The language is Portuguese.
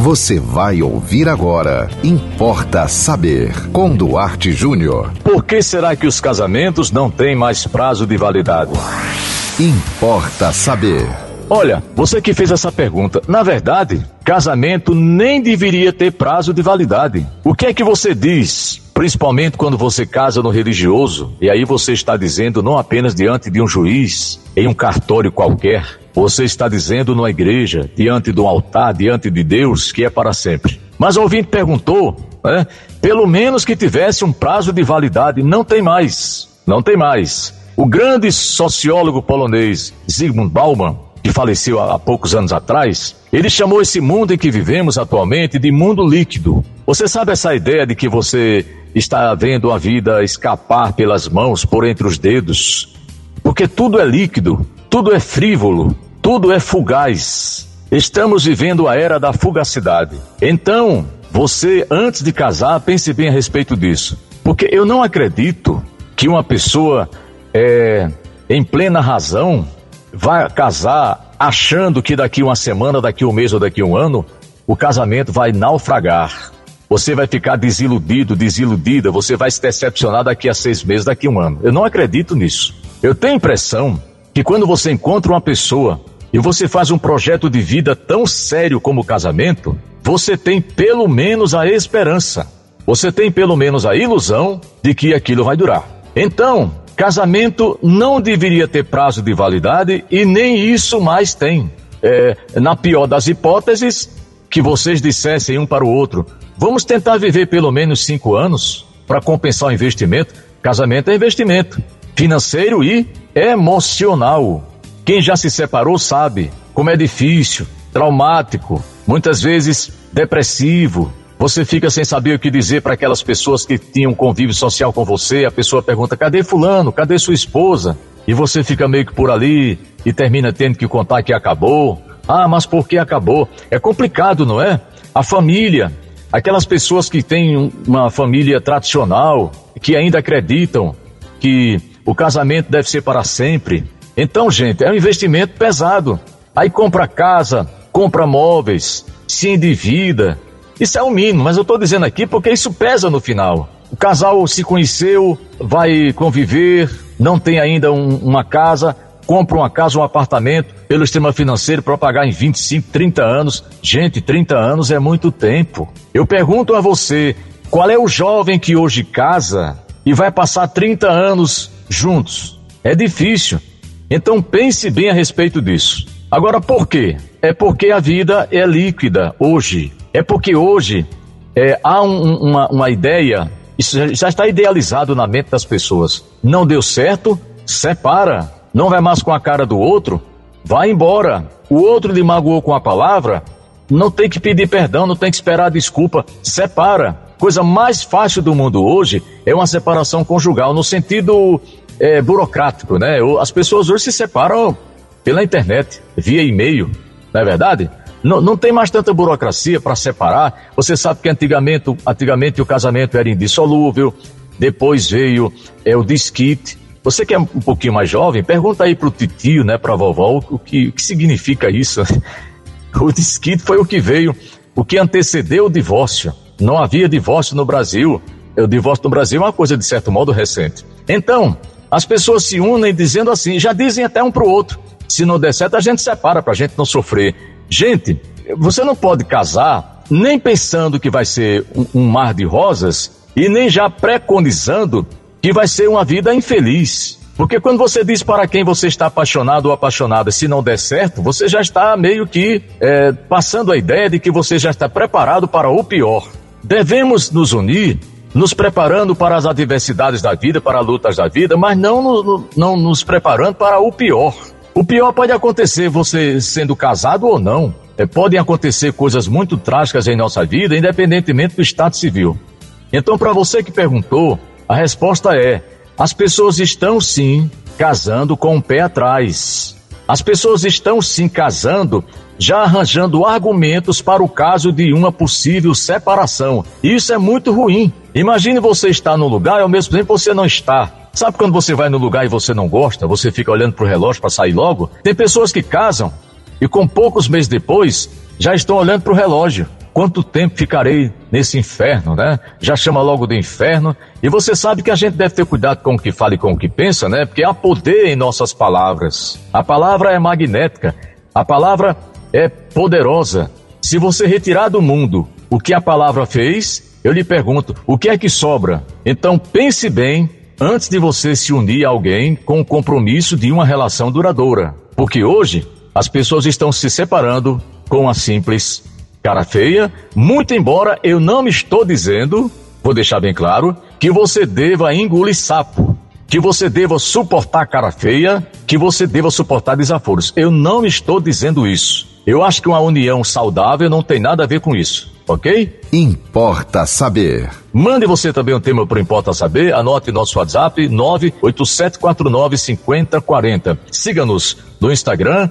Você vai ouvir agora. Importa saber. Com Duarte Júnior. Por que será que os casamentos não têm mais prazo de validade? Importa saber. Olha, você que fez essa pergunta, na verdade, casamento nem deveria ter prazo de validade. O que é que você diz? Principalmente quando você casa no religioso, e aí você está dizendo não apenas diante de um juiz, em um cartório qualquer, você está dizendo numa igreja, diante do altar, diante de Deus, que é para sempre. Mas o ouvinte perguntou, né, pelo menos que tivesse um prazo de validade, não tem mais, não tem mais. O grande sociólogo polonês Zygmunt Bauman, que faleceu há poucos anos atrás, ele chamou esse mundo em que vivemos atualmente de mundo líquido. Você sabe essa ideia de que você está vendo a vida escapar pelas mãos, por entre os dedos? Porque tudo é líquido, tudo é frívolo, tudo é fugaz. Estamos vivendo a era da fugacidade. Então, você, antes de casar, pense bem a respeito disso. Porque eu não acredito que uma pessoa é, em plena razão vai casar achando que daqui uma semana, daqui um mês ou daqui um ano, o casamento vai naufragar. Você vai ficar desiludido, desiludida, você vai se decepcionar daqui a seis meses, daqui a um ano. Eu não acredito nisso. Eu tenho impressão que quando você encontra uma pessoa e você faz um projeto de vida tão sério como o casamento, você tem pelo menos a esperança. Você tem pelo menos a ilusão de que aquilo vai durar. Então, Casamento não deveria ter prazo de validade e nem isso mais tem. É, na pior das hipóteses, que vocês dissessem um para o outro: vamos tentar viver pelo menos cinco anos para compensar o investimento. Casamento é investimento financeiro e emocional. Quem já se separou sabe como é difícil, traumático, muitas vezes depressivo, você fica sem saber o que dizer para aquelas pessoas que tinham convívio social com você. A pessoa pergunta: cadê Fulano? Cadê sua esposa? E você fica meio que por ali e termina tendo que contar que acabou. Ah, mas por que acabou? É complicado, não é? A família, aquelas pessoas que têm uma família tradicional, que ainda acreditam que o casamento deve ser para sempre. Então, gente, é um investimento pesado. Aí compra casa, compra móveis, se endivida, isso é o mínimo, mas eu estou dizendo aqui porque isso pesa no final. O casal se conheceu, vai conviver, não tem ainda um, uma casa, compra uma casa, um apartamento pelo sistema financeiro para pagar em 25, 30 anos. Gente, 30 anos é muito tempo. Eu pergunto a você, qual é o jovem que hoje casa e vai passar 30 anos juntos? É difícil. Então pense bem a respeito disso. Agora, por quê? É porque a vida é líquida hoje. É porque hoje é, há um, uma, uma ideia, isso já está idealizado na mente das pessoas. Não deu certo, separa. Não vai mais com a cara do outro, vai embora. O outro lhe magoou com a palavra, não tem que pedir perdão, não tem que esperar desculpa, separa. Coisa mais fácil do mundo hoje é uma separação conjugal, no sentido é, burocrático, né? As pessoas hoje se separam pela internet, via e-mail, não é verdade? Não, não tem mais tanta burocracia para separar. Você sabe que antigamente, antigamente o casamento era indissolúvel, depois veio é, o disquite. Você que é um pouquinho mais jovem, pergunta aí pro titio, né, pra vovó, o que, o que significa isso. O disquite foi o que veio, o que antecedeu o divórcio. Não havia divórcio no Brasil. O divórcio no Brasil é uma coisa, de certo modo, recente. Então, as pessoas se unem dizendo assim, já dizem até um pro outro. Se não der certo, a gente separa pra gente não sofrer. Gente, você não pode casar nem pensando que vai ser um, um mar de rosas e nem já preconizando que vai ser uma vida infeliz. Porque quando você diz para quem você está apaixonado ou apaixonada, se não der certo, você já está meio que é, passando a ideia de que você já está preparado para o pior. Devemos nos unir, nos preparando para as adversidades da vida, para as lutas da vida, mas não, no, não nos preparando para o pior. O pior pode acontecer você sendo casado ou não. É, podem acontecer coisas muito trágicas em nossa vida, independentemente do estado civil. Então, para você que perguntou, a resposta é: as pessoas estão sim casando com o pé atrás. As pessoas estão sim casando, já arranjando argumentos para o caso de uma possível separação. Isso é muito ruim. Imagine você estar no lugar e ao mesmo tempo você não está. Sabe quando você vai no lugar e você não gosta, você fica olhando pro relógio para sair logo? Tem pessoas que casam e com poucos meses depois já estão olhando pro relógio. quanto tempo ficarei nesse inferno, né? Já chama logo do inferno. E você sabe que a gente deve ter cuidado com o que fala e com o que pensa, né? Porque há poder em nossas palavras. A palavra é magnética, a palavra é poderosa. Se você retirar do mundo o que a palavra fez, eu lhe pergunto, o que é que sobra? Então pense bem antes de você se unir a alguém com o compromisso de uma relação duradoura. Porque hoje as pessoas estão se separando com a simples cara feia, muito embora eu não estou dizendo, vou deixar bem claro, que você deva engolir sapo, que você deva suportar cara feia, que você deva suportar desaforos. Eu não estou dizendo isso. Eu acho que uma união saudável não tem nada a ver com isso, ok? Importa saber. Mande você também um tema para Importa Saber, anote nosso WhatsApp 987495040. Siga-nos no Instagram,